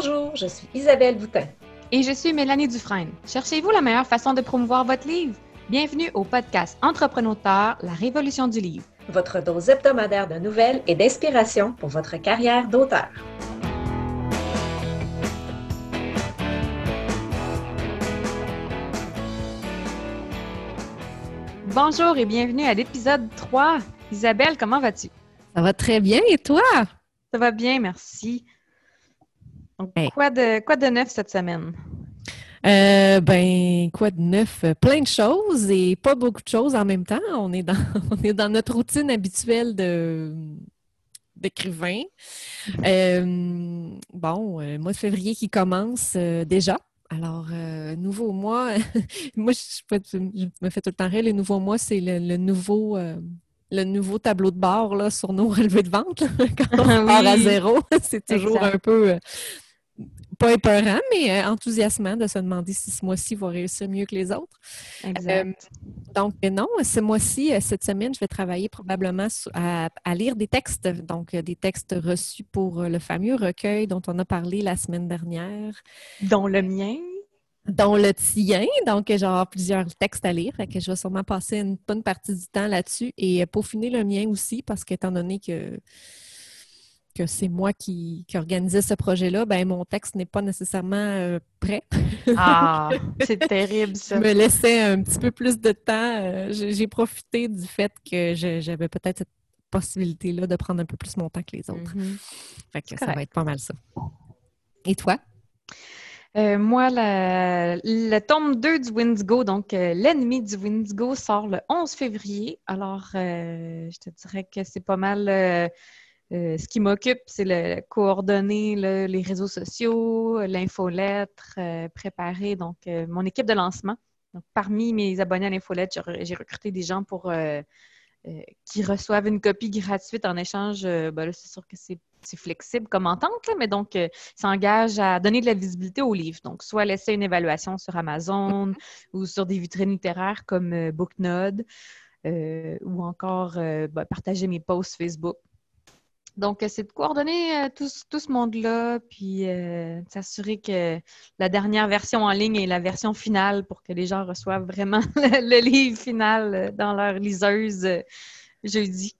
Bonjour, je suis Isabelle Boutin. Et je suis Mélanie Dufresne. Cherchez-vous la meilleure façon de promouvoir votre livre? Bienvenue au podcast Entrepreneur, la révolution du livre. Votre dose hebdomadaire de nouvelles et d'inspiration pour votre carrière d'auteur. Bonjour et bienvenue à l'épisode 3. Isabelle, comment vas-tu? Ça va très bien et toi? Ça va bien, merci. Quoi, de, quoi de neuf cette semaine? Euh, ben, quoi de neuf? Plein de choses et pas beaucoup de choses en même temps. On est dans, on est dans notre routine habituelle de d'écrivain. Euh, bon, euh, mois de février qui commence déjà. Alors, nouveau mois, moi, je, me fais tout le temps rire. Les nouveaux mois, c'est le, nouveau le nouveau tableau de bord là, sur nos relevés de vente quand on part à zéro. c'est toujours un peu pas épeurant, mais euh, enthousiasmant de se demander si ce mois-ci va réussir mieux que les autres. Exact. Euh, donc, non, ce mois-ci, euh, cette semaine, je vais travailler probablement à, lire des textes, donc des textes reçus pour le fameux recueil dont on a parlé la semaine dernière. Dont le mien? Dont le tien. Donc, j'aurai plusieurs textes à lire. Fait que je vais sûrement passer une bonne partie du temps là-dessus et peaufiner le mien aussi, parce qu'étant donné que que c'est moi qui, qui, organisais ce projet-là, ben mon texte n'est pas nécessairement euh, prêt. ah, c'est terrible ça. Je me laissais un petit peu plus de temps. Euh, j'ai profité du fait que j'avais peut-être cette possibilité-là de prendre un peu plus mon temps que les autres. Mm-hmm. Fait que ça va être pas mal ça. Et toi? Euh, moi, le tome 2 du Windigo, donc l'ennemi du Windigo, sort le 11 février. Alors, je te dirais que c'est pas mal euh, ce qui m'occupe, c'est le coordonner les réseaux sociaux, l'infolettre, euh, préparer donc euh, mon équipe de lancement. parmi mes abonnés à l'infolettre, j'ai recruté des gens pour qui reçoivent une copie gratuite en échange. Ben c'est sûr que c'est flexible comme entente, mais donc, ils s'engagent à donner de la visibilité au livre. Donc, soit laisser une évaluation sur Amazon ou sur des vitrines littéraires comme Booknode, ou encore ben, partager mes posts Facebook. Donc, c'est de coordonner euh, tout, ce monde-là, puis euh, s'assurer que la dernière version en ligne est la version finale pour que les gens reçoivent vraiment le, livre final euh, dans leur liseuse jeudi.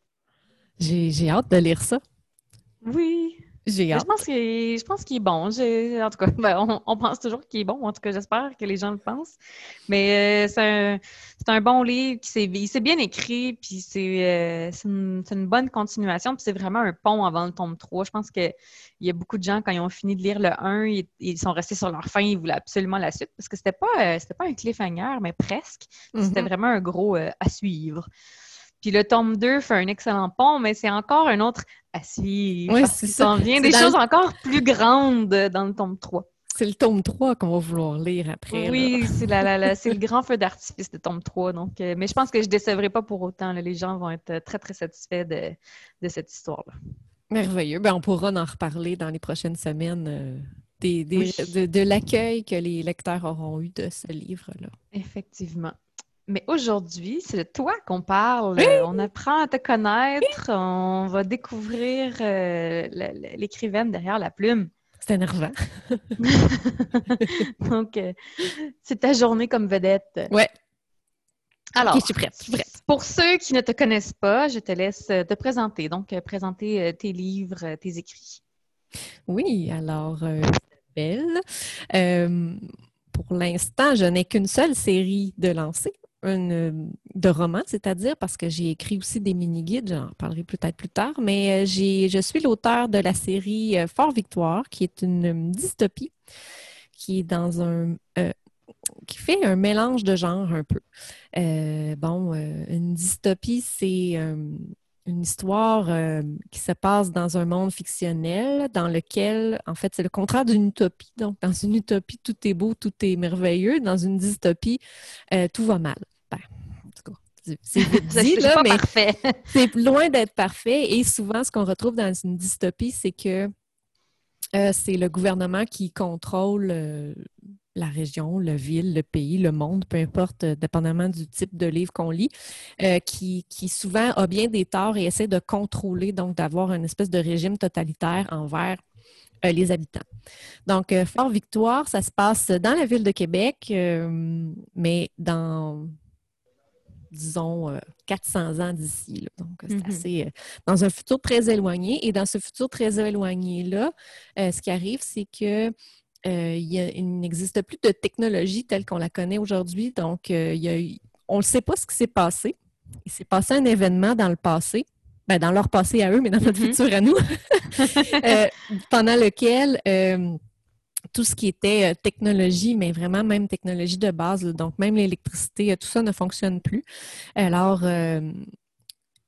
J'ai hâte de lire ça. Oui. Je pense qu'il, je pense qu'il est bon. En tout cas, ben, on, pense toujours qu'il est bon. En tout cas, j'espère que les gens le pensent. Mais euh, c'est, un, bon livre. Qui il s'est bien écrit. Puis c'est, euh, une, bonne continuation. Puis c'est vraiment un pont avant le tome 3. Je pense qu'il y a beaucoup de gens, quand ils ont fini de lire le 1, ils, sont restés sur leur fin. Ils voulaient absolument la suite. Parce que c'était pas, euh, c'était pas un cliffhanger, mais presque. C'était mm-hmm. vraiment un gros à suivre. Puis le tome 2 fait un excellent pont, mais c'est encore un autre suivre. Oui, c'est ça. vient des choses encore plus grandes dans le tome 3. C'est le tome 3 qu'on va vouloir lire après. Oui, c'est le grand feu d'artifice de tome 3. Donc, euh, mais je pense que je ne décevrai pas pour autant. Les gens vont être très, très satisfaits de, cette histoire-là. Merveilleux. Ben, on pourra en reparler dans les prochaines semaines. Euh, de, de l'accueil que les lecteurs auront eu de ce livre-là. Effectivement. Mais aujourd'hui, c'est de toi qu'on parle. On apprend à te connaître. On va découvrir euh, l'écrivaine derrière la plume. C'est énervant. Donc, euh, c'est ta journée comme vedette. Ouais. Alors, je suis prête, je suis prête. Pour ceux qui ne te connaissent pas, je te laisse te présenter. Donc, euh, présenter tes livres, tes écrits. Oui, alors, belle. pour l'instant, je n'ai qu'une seule série de lancers une, de romans, c'est-à-dire parce que j'ai écrit aussi des mini-guides, j'en parlerai peut-être plus tard, mais euh, je suis l'auteur de la série euh, Fort Victoire, qui est une dystopie, qui est dans un euh, qui fait un mélange de genres un peu. bon, une dystopie, c'est une histoire euh, qui se passe dans un monde fictionnel dans lequel, en fait, c'est le contraire d'une utopie. Donc, dans une utopie, tout est beau, tout est merveilleux. Dans une dystopie, euh, tout va mal. Ben, en tout cas, c'est dit, là, mais c'est loin d'être parfait. Et souvent, ce qu'on retrouve dans une dystopie, c'est que euh, c'est le gouvernement qui contrôle la région, la ville, le pays, le monde, peu importe, euh, dépendamment du type de livre qu'on lit, euh, qui, souvent a bien des torts et essaie de contrôler, donc d'avoir une espèce de régime totalitaire envers les habitants. Donc, Fort-Victoire, ça se passe dans la ville de Québec, mais dans disons, 400 ans d'ici. Donc, c'est mm-hmm. assez dans un futur très éloigné. Et dans ce futur très éloigné-là, ce qui arrive, c'est que il, n'existe plus de technologie telle qu'on la connaît aujourd'hui. Donc, il on ne sait pas ce qui s'est passé. Il s'est passé un événement dans le passé, ben, dans leur passé à eux, mais dans notre mm-hmm. futur à nous, pendant lequel tout ce qui était euh, technologie, mais vraiment même technologie de base, donc même l'électricité, euh, tout ça ne fonctionne plus. Alors, euh,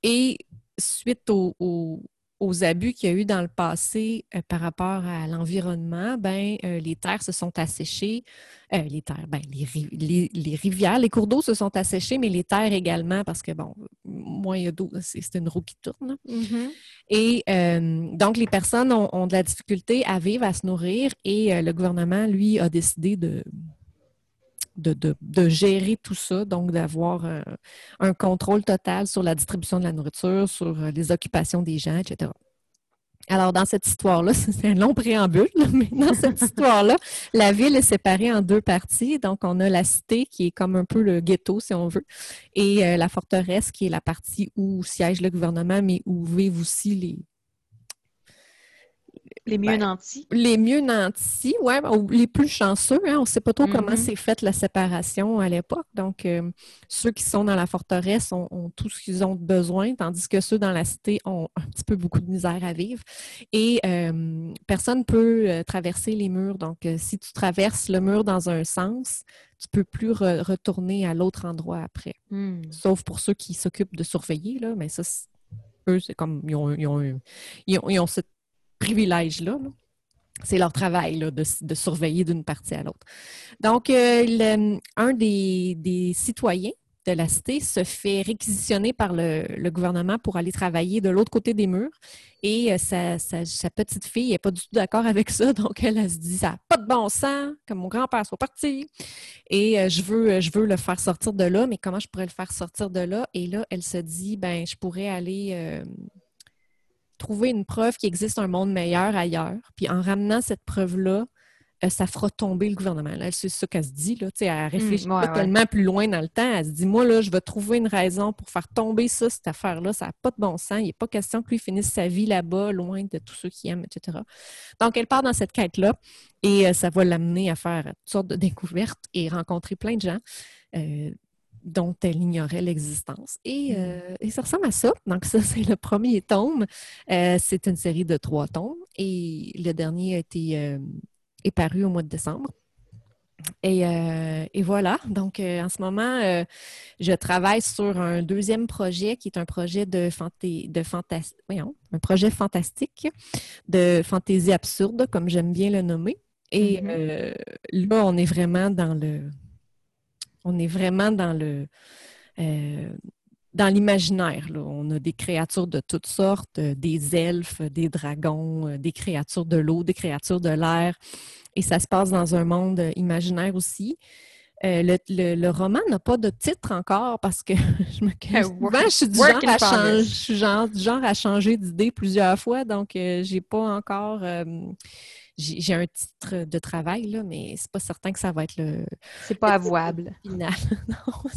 et suite au, aux abus qu'il y a eu dans le passé euh, par rapport à l'environnement, ben, euh, les terres se sont asséchées. Euh, les terres, ben, les, rivières, les cours d'eau se sont asséchés, mais les terres également, parce que, bon, moins il y a d'eau, c'est une roue qui tourne. Mm-hmm. Et donc, les personnes ont, de la difficulté à vivre, à se nourrir, et le gouvernement, lui, a décidé de, de, gérer tout ça, donc d'avoir un, contrôle total sur la distribution de la nourriture, sur euh, les occupations des gens, etc. Alors, dans cette histoire-là, c'est un long préambule, mais dans cette histoire-là, la ville est séparée en deux parties. Donc, on a la cité qui est comme un peu le ghetto, si on veut, et euh, la forteresse qui est la partie où siège le gouvernement, mais où vivent aussi les, les mieux ben, nantis? Les mieux nantis, oui, ou les plus chanceux. Hein. on ne sait pas trop comment mm-hmm. s'est faite la séparation à l'époque. Donc, euh, ceux qui sont dans la forteresse ont, tout ce qu'ils ont besoin, tandis que ceux dans la cité ont un petit peu beaucoup de misère à vivre. Et euh, personne ne peut euh, traverser les murs. Donc, si tu traverses le mur dans un sens, tu ne peux plus retourner à l'autre endroit après. Hmm. Sauf pour ceux qui s'occupent de surveiller, là, mais ça, eux, c'est comme ils ont, ils ont, ils ont cette privilège-là. C'est leur travail de, surveiller d'une partie à l'autre. Donc, euh, un des, citoyens de la cité se fait réquisitionner par le, gouvernement pour aller travailler de l'autre côté des murs. Et euh, sa, petite fille n'est pas du tout d'accord avec ça. Donc, elle, se dit, ça n'a pas de bon sens que mon grand-père soit parti. Et euh, je, veux, je veux le faire sortir de là, mais comment je pourrais le faire sortir de là? Et là, elle se dit, ben, je pourrais aller trouver une preuve qu'il existe un monde meilleur ailleurs. Puis en ramenant cette preuve-là, euh, ça fera tomber le gouvernement. C'est ça qu'elle se dit. Là, elle réfléchit mmh, pas tellement plus loin dans le temps. Elle se dit, moi, là, je vais trouver une raison pour faire tomber ça, cette affaire-là. Ça n'a pas de bon sens. Il n'est pas question que lui finisse sa vie là-bas, loin de tous ceux qui aiment, etc. Donc, elle part dans cette quête-là et euh, ça va l'amener à faire toutes sortes de découvertes et rencontrer plein de gens. Euh, dont elle ignorait l'existence. Mmh. Euh, et, ça ressemble à ça. Donc, ça, c'est le premier tome. Euh, c'est une série de trois tomes et le dernier a été euh, est paru au mois de décembre. Et, voilà. Donc, en ce moment, je travaille sur un deuxième projet qui est un projet de, de voyons, un projet fantastique, de fantaisie absurde, comme j'aime bien le nommer. Et mmh là, on est vraiment dans le on est vraiment dans le euh, dans l'imaginaire. On a des créatures de toutes sortes, euh, des elfes, des dragons, euh, des créatures de l'eau, des créatures de l'air. Et ça se passe dans un monde imaginaire aussi. le, roman n'a pas de titre encore parce que je me je suis du genre, à changer, je suis genre, du genre à changer d'idée plusieurs fois, donc je j'ai pas encore j'ai un titre de travail, là, mais c'est pas certain que ça va être le. C'est pas avouable. Final.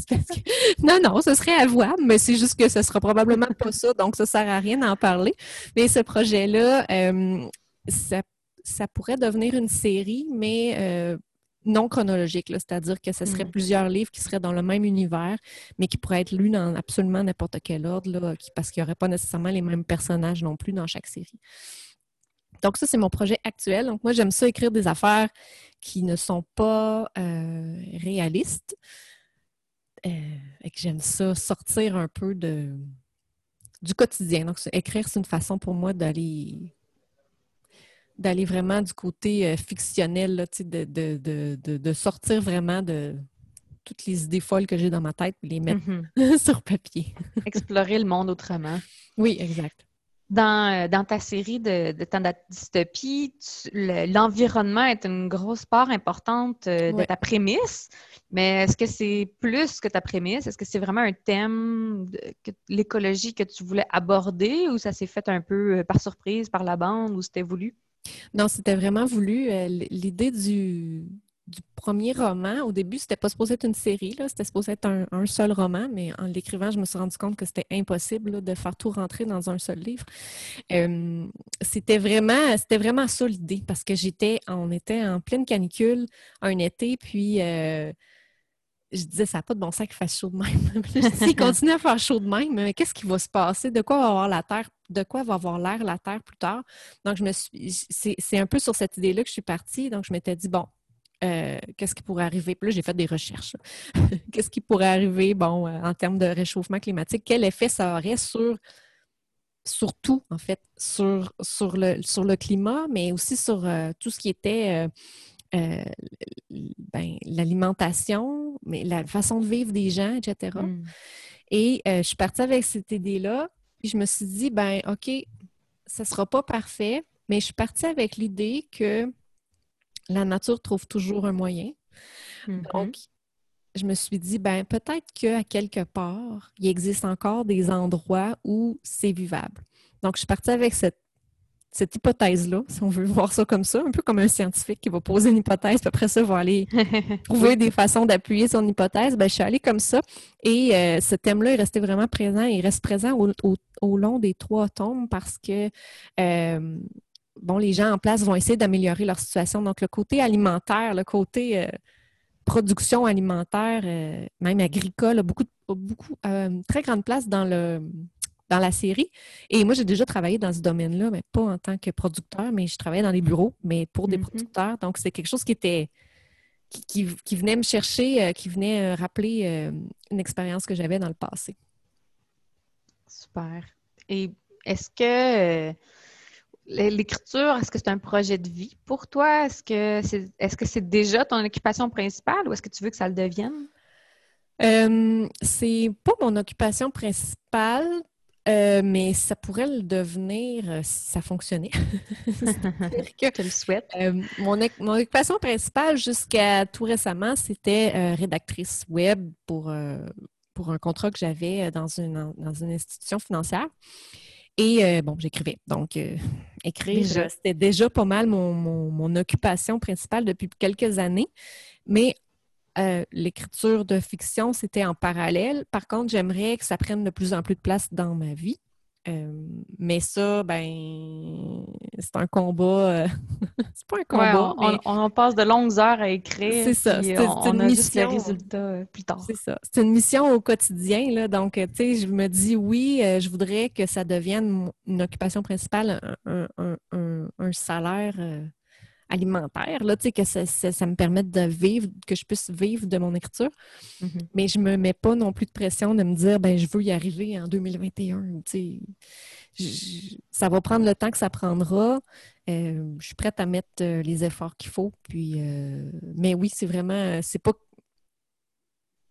non, non, ce serait avouable, mais c'est juste que ce sera probablement pas ça, donc ça sert à rien d'en parler. Mais ce projet-là, euh, ça, pourrait devenir une série, mais euh, non chronologique, c'est-à-dire que ce serait mm. plusieurs livres qui seraient dans le même univers, mais qui pourraient être lus dans absolument n'importe quel ordre, là, parce qu'il n'y aurait pas nécessairement les mêmes personnages non plus dans chaque série. Donc, ça, c'est mon projet actuel. Donc, moi, j'aime ça écrire des affaires qui ne sont pas euh, réalistes. Euh, et que j'aime ça sortir un peu de, du quotidien. Donc, écrire, c'est une façon pour moi d'aller d'aller vraiment du côté euh, fictionnel, de, de, sortir vraiment de toutes les idées folles que j'ai dans ma tête et les mettre mm-hmm. sur papier. Explorer le monde autrement. Oui, exact. Euh, dans, ta série de, de temps dystopie, l'environnement est une grosse part importante euh, de ta prémisse, mais est-ce que c'est plus que ta prémisse? Est-ce que c'est vraiment un thème, de, l'écologie que tu voulais aborder ou ça s'est fait un peu euh, par surprise, par la bande ou c'était voulu? Non, c'était vraiment voulu. L'idée du, premier roman, au début, c'était pas supposé être une série, c'était supposé être un, seul roman, mais en l'écrivant, je me suis rendu compte que c'était impossible de faire tout rentrer dans un seul livre. Euh, c'était vraiment, c'était vraiment ça l'idée, parce que j'étais, on était en pleine canicule un été, puis euh, je disais, ça n'a pas de bon sens qu'il fasse chaud de même. S'il continue à faire chaud de même, qu'est-ce qui va se passer? De quoi va avoir la Terre? De quoi va avoir l'air la Terre plus tard? Donc, je me suis. C'est un peu sur cette idée-là que je suis partie. Donc, je m'étais dit, bon, euh, qu'est-ce qui pourrait arriver? Puis là, j'ai fait des recherches. qu'est-ce qui pourrait arriver, bon, euh, en termes de réchauffement climatique? Quel effet ça aurait sur surtout, en fait, sur, sur, le, sur le climat, mais aussi sur euh, tout ce qui était euh, ben, l'alimentation, mais la façon de vivre des gens, etc. Et mm. euh, je suis partie avec cette idée-là, puis je me suis dit, ben OK, ça ne sera pas parfait, mais je suis partie avec l'idée que la nature trouve toujours un moyen. Mm-hmm. Donc, je me suis dit, ben peut-être qu'à quelque part, il existe encore des endroits où c'est vivable. Donc, je suis partie avec cette cette hypothèse-là, si on veut voir ça comme ça, un peu comme un scientifique qui va poser une hypothèse, puis après ça, va aller trouver des façons d'appuyer son hypothèse, ben, je suis allée comme ça. Et euh, ce thème-là est resté vraiment présent. Il reste présent au, long des trois tomes parce que euh, bon, les gens en place vont essayer d'améliorer leur situation. Donc, le côté alimentaire, le côté euh, production alimentaire, même agricole, a beaucoup, beaucoup très grande place dans le dans la série. Et moi, j'ai déjà travaillé dans ce domaine-là, mais pas en tant que producteur, mais je travaillais dans les bureaux, mais pour des mm-hmm. producteurs. Donc, c'est quelque chose qui était qui, venait me chercher, euh, qui venait euh, rappeler euh, une expérience que j'avais dans le passé. Super. Et est-ce que l'écriture, est-ce que c'est un projet de vie pour toi? Est-ce que c'est est -ce c'est déjà ton occupation principale ou est-ce que tu veux que ça le devienne? c'est pas mon occupation principale euh, mais ça pourrait le devenir euh, si ça fonctionnait. que, le souhaite. Euh, mon, occupation principale jusqu'à tout récemment, c'était rédactrice web pour, pour un contrat que j'avais dans une, dans une institution financière. Et bon, j'écrivais. Donc, écrire, c'était déjà pas mal mon, mon, occupation principale depuis quelques années. Mais euh, l'écriture de fiction, c'était en parallèle. Par contre, j'aimerais que ça prenne de plus en plus de place dans ma vie. Euh, mais ça, ben, c'est un combat. Euh, c'est pas un combat. on, on, passe de longues heures à écrire. C'est ça. C'est une mission. résultat plus tard. C'est ça. C'est une mission au quotidien. Là. Donc, tu sais, je me dis oui, je voudrais que ça devienne une occupation principale, un, un salaire alimentaire, là, que ça, me permette de vivre, que je puisse vivre de mon écriture. Mm-hmm. Mais je ne me mets pas non plus de pression de me dire, ben je veux y arriver en 2021. ça va prendre le temps que ça prendra. Euh, je suis prête à mettre euh, les efforts qu'il faut. Puis, euh, mais oui, c'est vraiment, c'est pas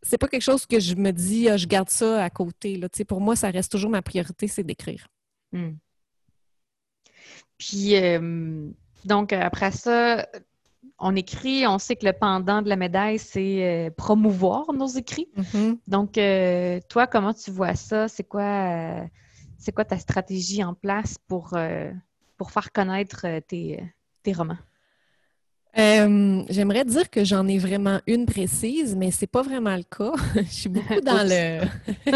c'est pas quelque chose que je me dis, ah, je garde ça à côté. Là. Pour moi, ça reste toujours ma priorité, c'est d'écrire. Mm. Puis, donc, euh, après ça, on écrit, on sait que le pendant de la médaille, c'est euh, promouvoir nos écrits. Mm-hmm. Donc, euh, toi, comment tu vois ça? C'est quoi, c'est quoi ta stratégie en place pour, pour faire connaître tes, tes romans? Euh, j'aimerais dire que j'en ai vraiment une précise, mais c'est pas vraiment le cas. je suis beaucoup dans le.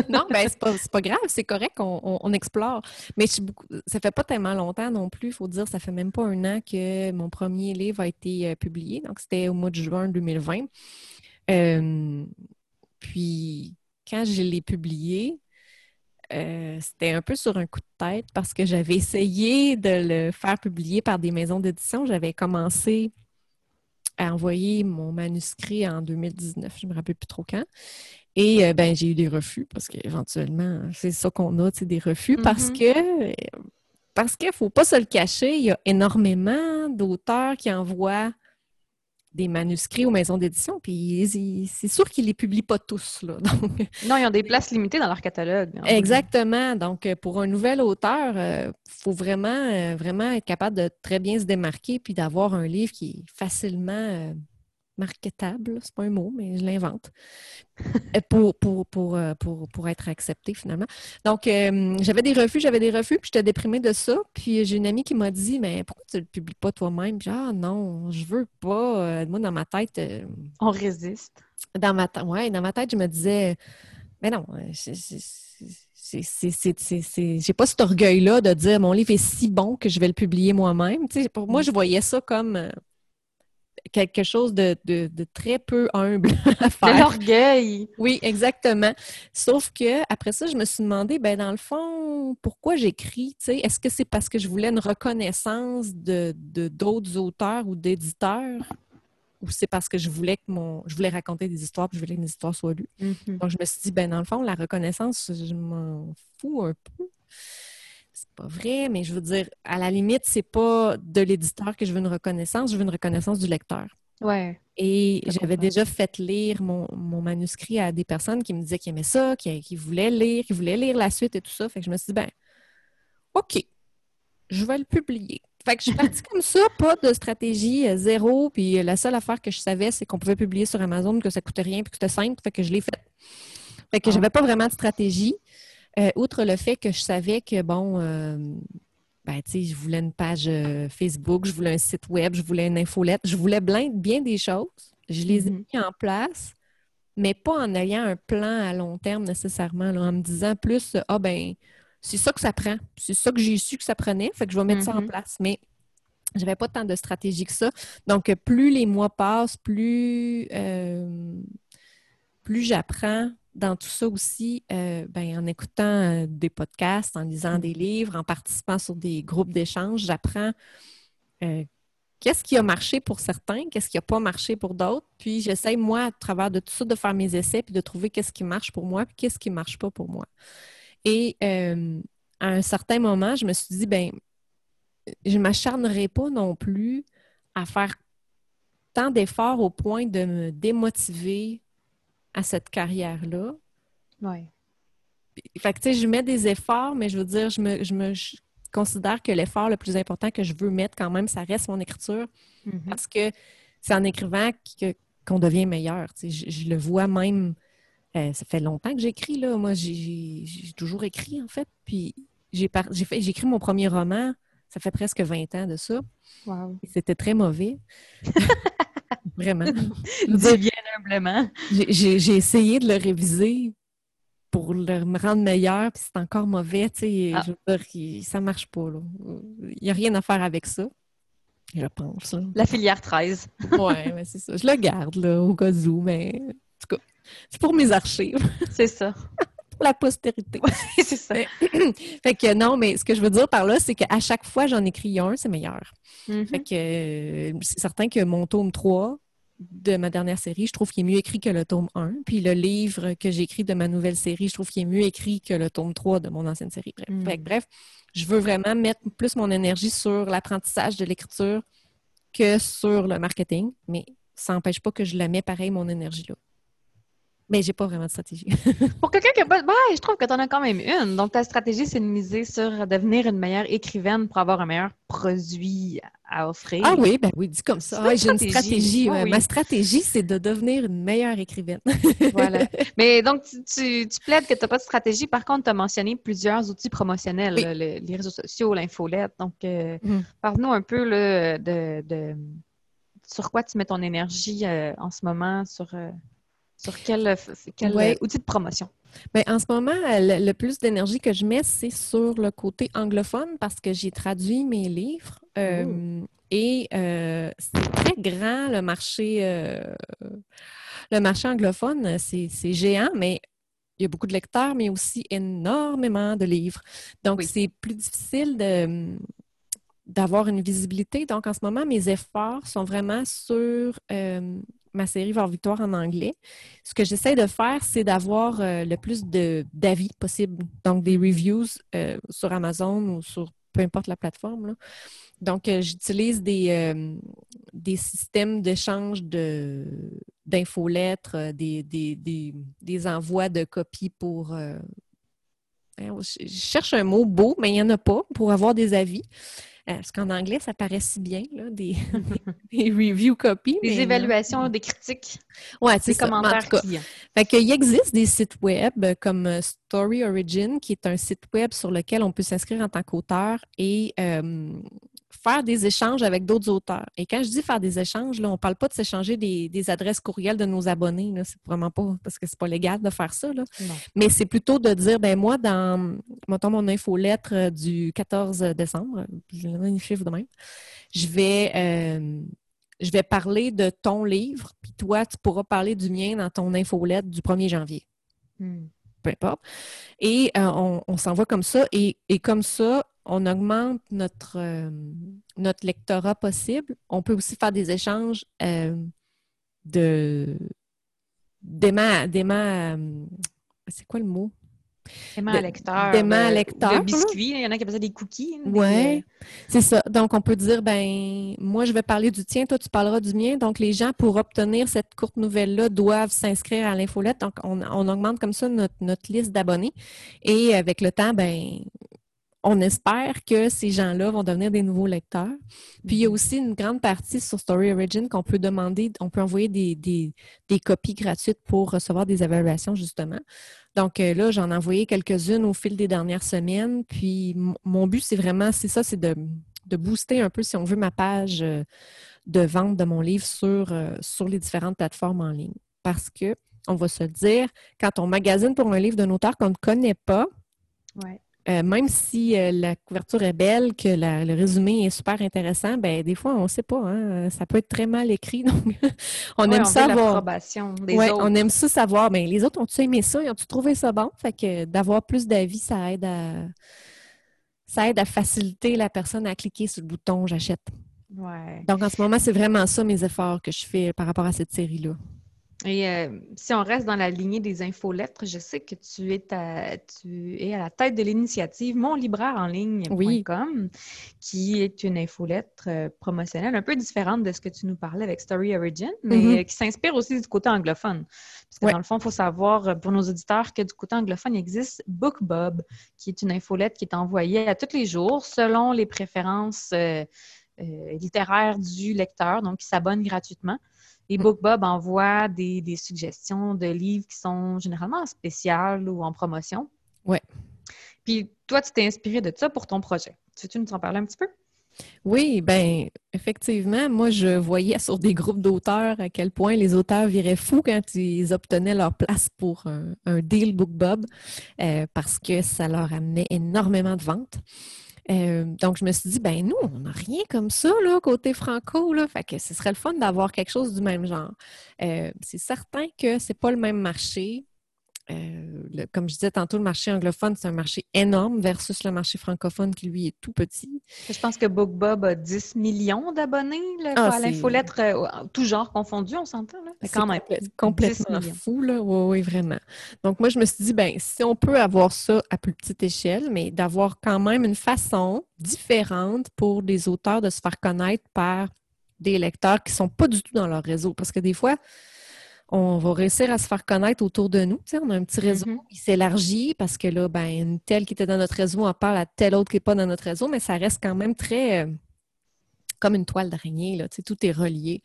non, ben c'est pas, pas, grave, c'est correct, on, on, explore. Mais je suis beaucoup... ça fait pas tellement longtemps non plus, il faut dire, ça fait même pas un an que mon premier livre a été euh, publié. Donc, c'était au mois de juin 2020. Euh, puis, quand je l'ai publié, c'était un peu sur un coup de tête parce que j'avais essayé de le faire publier par des maisons d'édition. J'avais commencé à envoyer mon manuscrit en 2019, je ne me rappelle plus trop quand. Et euh, ben, j'ai eu des refus parce qu'éventuellement, c'est ça qu'on a, des refus parce mm-hmm. que parce qu'il ne faut pas se le cacher, il y a énormément d'auteurs qui envoient des manuscrits aux maisons d'édition, puis c'est sûr qu'ils ne les publient pas tous. Là, Non, ils ont des places limitées dans leur catalogue. Exactement. Donc, euh, pour un nouvel auteur, il euh, faut vraiment, euh, vraiment être capable de très bien se démarquer, puis d'avoir un livre qui est facilement marketable, c'est pas un mot, mais je l'invente, euh, pour, pour, pour, euh, pour, pour, être acceptée finalement. Donc, euh, j'avais des refus, j'avais des refus, puis j'étais déprimée de ça. Puis j'ai une amie qui m'a dit, mais pourquoi tu ne le publies pas toi-même? Puis ah non, je veux pas. moi, dans ma tête... On résiste. Dans ma, ouais, dans ma tête, je me disais, mais non, j'ai pas cet orgueil-là de dire mon livre est si bon que je vais le publier moi-même. Pour moi, je voyais ça comme quelque chose de, très peu humble à faire. De l'orgueil. Oui, exactement. Sauf que après ça, je me suis demandé, ben dans le fond, pourquoi j'écris? Est-ce que c'est parce que je voulais une reconnaissance de d'autres auteurs ou d'éditeurs? Ou c'est parce que je voulais que mon. je voulais raconter des histoires puis je voulais que mes histoires soient lues? Mm-hmm. Donc je me suis dit, ben dans le fond, la reconnaissance, je m'en fous un peu c'est pas vrai, mais je veux dire, à la limite, c'est pas de l'éditeur que je veux une reconnaissance, je veux une reconnaissance du lecteur. Ouais. Et j'avais déjà fait lire mon, manuscrit à des personnes qui me disaient qu'ils aimaient ça, qui, voulaient lire, qui voulaient lire la suite et tout ça. Fait que je me suis dit, ben, OK, je vais le publier. Fait que je suis partie comme ça, pas de stratégie euh, zéro. Puis la seule affaire que je savais, c'est qu'on pouvait publier sur Amazon, que ça coûtait rien, puis que c'était simple. Fait que je l'ai fait. Fait que ah. j'avais pas vraiment de stratégie. Euh, outre le fait que je savais que, bon, euh, ben, tu sais, je voulais une page euh, Facebook, je voulais un site web, je voulais une infolette, je voulais bien des choses. Je les ai mhm. mis en place, mais pas en ayant un plan à long terme nécessairement, en me disant plus, ah ben, c'est ça que ça prend, c'est ça que j'ai su que ça prenait, fait que je vais mettre ça en mhm. place. Mais j'avais pas tant de stratégie que ça. Donc, plus les mois passent, plus, plus j'apprends dans tout ça aussi, euh, ben, en écoutant euh, des podcasts, en lisant des livres, en participant sur des groupes d'échange, j'apprends euh, qu'est-ce qui a marché pour certains, qu'est-ce qui n'a pas marché pour d'autres. Puis j'essaie, moi, à travers de tout ça, de faire mes essais, puis de trouver qu'est-ce qui marche pour moi, puis qu'est-ce qui ne marche pas pour moi. Et à un certain moment, je me suis dit, ben, je ne m'acharnerai pas non plus à faire tant d'efforts au point de me démotiver à cette carrière-là. Oui. Fait que, tu sais, je mets des efforts, mais je veux dire, je me, je me considère que l'effort le plus important que je veux mettre quand même, ça reste mon écriture. Mm-hmm. Parce que c'est en écrivant qu'on devient meilleur. Tu sais, je, le vois même. Euh, ça fait longtemps que j'écris, là. Moi, j'ai toujours écrit, en fait. Puis j'ai écrit mon premier roman, ça fait presque 20 ans de ça. Wow. C'était très mauvais. Vraiment. Dis bien humblement. J'ai essayé de le réviser pour le, me rendre meilleur, puis c'est encore mauvais. Tu sais, ah. ça marche pas. Il n'y a rien à faire avec ça. Je pense. La filière 13. oui, c'est ça. Je le garde là, au cas où, mais en tout cas, c'est pour mes archives. C'est ça. pour la postérité. c'est ça. fait que non, mais ce que je veux dire par là, c'est qu'à chaque fois j'en écris un, c'est meilleur. Mm-hmm. Fait que euh, c'est certain que mon tome 3, de ma dernière série, je trouve qu'il est mieux écrit que le tome 1. Puis le livre que j'écris de ma nouvelle série, je trouve qu'il est mieux écrit que le tome 3 de mon ancienne série. Bref, mm. bref je veux vraiment mettre plus mon énergie sur l'apprentissage de l'écriture que sur le marketing, mais ça n'empêche pas que je la mets pareil, mon énergie là. Mais j'ai pas vraiment de stratégie. Pour quelqu'un qui a pas. je trouve que tu en as quand même une. Donc, ta stratégie, c'est de miser sur devenir une meilleure écrivaine pour avoir un meilleur produit à offrir. Ah oui, ben oui, dis comme ça. j'ai une stratégie. Ma stratégie, c'est de devenir une meilleure écrivaine. voilà. Mais donc, tu, tu, plaides que tu n'as pas de stratégie. Par contre, tu as mentionné plusieurs outils promotionnels, les réseaux sociaux, l'infolette. Donc, euh, mm. parle-nous un peu de, de, sur quoi tu mets ton énergie euh, en ce moment, sur. Euh, sur quel, outil de promotion? Bien, en ce moment, le, plus d'énergie que je mets, c'est sur le côté anglophone parce que j'ai traduit mes livres. Euh, et euh, c'est très grand le marché, euh, le marché anglophone, c'est géant, mais il y a beaucoup de lecteurs, mais aussi énormément de livres. Donc, c'est plus difficile de, d'avoir une visibilité. Donc, en ce moment, mes efforts sont vraiment sur ma série Voir Victoire en anglais. Ce que j'essaie de faire, c'est d'avoir euh, le plus d'avis possible, donc des reviews euh, sur Amazon ou sur peu importe la plateforme. Donc, euh, j'utilise des, des systèmes d'échange d'infolettres, des, des, des, envois de copies pour... Hein, je cherche un mot beau, mais il n'y en a pas pour avoir des avis. Parce qu'en anglais, ça paraît si bien, là, des, des review copies. Des évaluations, des critiques. Ouais, c'est des commentaires clients. Fait qu'il existe des sites web comme Story Origin, qui est un site web sur lequel on peut s'inscrire en tant qu'auteur et faire des échanges avec d'autres auteurs. Et quand je dis faire des échanges, là, on ne parle pas de s'échanger des, adresses courriels de nos abonnés. C'est vraiment pas parce que c'est pas légal de faire ça. Là. Mais c'est plutôt de dire, ben moi, dans mettons, mon infolettre euh, du 14 décembre, je chiffre de même, je vais, euh, je vais parler de ton livre, puis toi, tu pourras parler du mien dans ton infolettre du 1er janvier. Hmm. Peu importe. Et euh, on, s'envoie comme ça. Et, et comme ça, on augmente notre, euh, notre lectorat possible. On peut aussi faire des échanges euh, de d'aimants, c'est quoi le mot? Aimant à lecteur. D'aimant à lecteur. De biscuits. Il y en a qui appellent ça des cookies. Oui, c'est ça. Donc, on peut dire, ben, moi, je vais parler du tien, toi, tu parleras du mien. Donc, les gens, pour obtenir cette courte nouvelle-là, doivent s'inscrire à l'infolette. Donc, on, on, augmente comme ça notre, notre liste d'abonnés. Et avec le temps, ben, on espère que ces gens-là vont devenir des nouveaux lecteurs. Puis il y a mhm. aussi une grande partie sur Story Origin qu'on peut demander, on peut envoyer des, copies gratuites pour recevoir des évaluations, justement. Donc euh, là, j'en ai envoyé quelques-unes au fil des dernières semaines. Puis mon but, c'est vraiment, c'est ça, c'est de, booster un peu, si on veut, ma page euh, de vente de mon livre sur, euh, sur les différentes plateformes en ligne. Parce que, on va se dire, quand on magasine pour un livre d'un auteur qu'on ne connaît pas. Euh, même si euh, la couverture est belle, que le résumé est super intéressant, ben des fois, on ne sait pas. Hein, ça peut être très mal écrit. Donc, on aime ça savoir. On aime ça savoir. Mais les autres, ont-tu aimé ça? Ont-tu trouvé ça bon? Fait que d'avoir plus d'avis, ça aide à ça aide à faciliter la personne à cliquer sur le bouton j'achète. Donc en ce moment, c'est vraiment ça mes efforts que je fais par rapport à cette série-là. Et euh, si on reste dans la lignée des infolettres, je sais que tu es à, tu es à la tête de l'initiative Mon libraire en ligne.com, qui est une infolettre euh, promotionnelle un peu différente de ce que tu nous parlais avec Story Origin, mais mm-hmm. euh, qui s'inspire aussi du côté anglophone. Parce que dans le fond, il faut savoir pour nos auditeurs que du côté anglophone, il existe BookBob, qui est une infolettre qui est envoyée à tous les jours selon les préférences littéraires du lecteur, donc qui s'abonne gratuitement. Et mm. BookBob envoie des, suggestions de livres qui sont généralement en spécial ou en promotion. Oui. Puis toi, tu t'es inspiré de ça pour ton projet. Tu veux-tu nous en parler un petit peu? Oui, bien, effectivement, moi, je voyais sur des groupes d'auteurs à quel point les auteurs viraient fous quand ils obtenaient leur place pour un, deal BookBob euh, parce que ça leur amenait énormément de ventes. Euh, donc, je me suis dit, ben nous, on n'a rien comme ça, là, côté franco, là. Fait que ce serait le fun d'avoir quelque chose du même genre. Euh, c'est certain que c'est pas le même marché. Euh, comme je disais tantôt, le marché anglophone, c'est un marché énorme versus le marché francophone qui, lui, est tout petit. Je pense que BookBob a 10 millions d'abonnés ah, à l'infolettre, euh, tout genre confondu, on s'entend. C'est quand même complètement fou, là. Oui, oui, vraiment. Donc, moi, je me suis dit, ben si on peut avoir ça à plus petite échelle, mais d'avoir quand même une façon différente pour des auteurs de se faire connaître par des lecteurs qui ne sont pas du tout dans leur réseau. Parce que des fois, on va réussir à se faire connaître autour de nous. on a un petit réseau mm-hmm. qui s'élargit parce que là, ben, une telle qui était dans notre réseau en parle à telle autre qui n'est pas dans notre réseau, mais ça reste quand même très euh, comme une toile d'araignée. Tout est relié.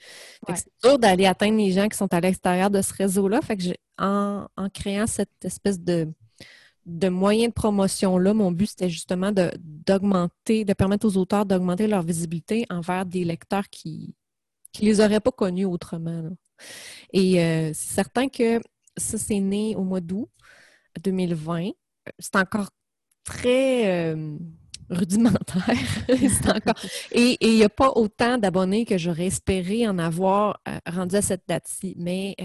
C'est dur d'aller atteindre les gens qui sont à l'extérieur de ce réseau-là. Fait que en, créant cette espèce de, de moyen de promotion-là, mon but, c'était justement d'augmenter, de, permettre aux auteurs d'augmenter leur visibilité envers des lecteurs qui ne les auraient pas connus autrement. Et euh, c'est certain que ça, c'est né au mois d'août 2020. C'est encore très euh, rudimentaire. Et il n'y a pas autant d'abonnés que j'aurais espéré en avoir euh, rendu à cette date-ci. Mais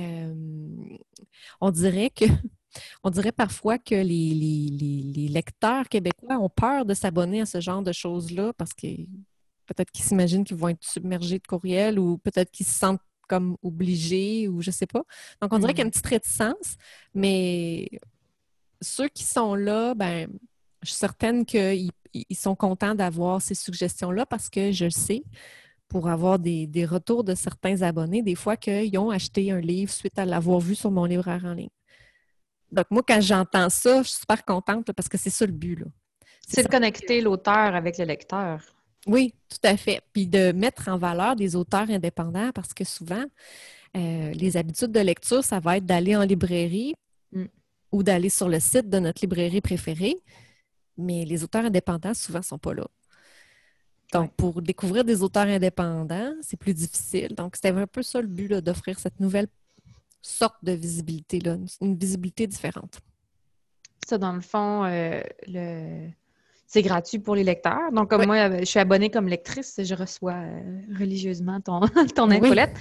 on dirait que on dirait parfois que les, les, lecteurs québécois ont peur de s'abonner à ce genre de choses-là parce que peut-être qu'ils s'imaginent qu'ils vont être submergés de courriels ou peut-être qu'ils se sentent comme obligé ou je sais pas. Donc, on dirait qu'il y a une mm. petite réticence, mais ceux qui sont là, ben, je suis certaine qu'ils sont contents d'avoir ces suggestions-là parce que je sais, pour avoir des, retours de certains abonnés, des fois qu'ils ont acheté un livre suite à l'avoir vu sur mon libraire en ligne. Donc, moi, quand j'entends ça, je suis super contente parce que c'est ça le but. C'est de connecter l'auteur avec le lecteur. Oui, tout à fait. Puis de mettre en valeur des auteurs indépendants parce que souvent, euh, les habitudes de lecture, ça va être d'aller en librairie mm. ou d'aller sur le site de notre librairie préférée. Mais les auteurs indépendants, souvent, ne sont pas là. Donc, pour découvrir des auteurs indépendants, c'est plus difficile. Donc, c'était un peu ça le but d'offrir cette nouvelle sorte de visibilité, là, une visibilité différente. Ça, dans le fond, euh, le c'est gratuit pour les lecteurs. Donc, comme moi, euh, je suis abonnée comme lectrice, je reçois euh, religieusement ton, ton infolette.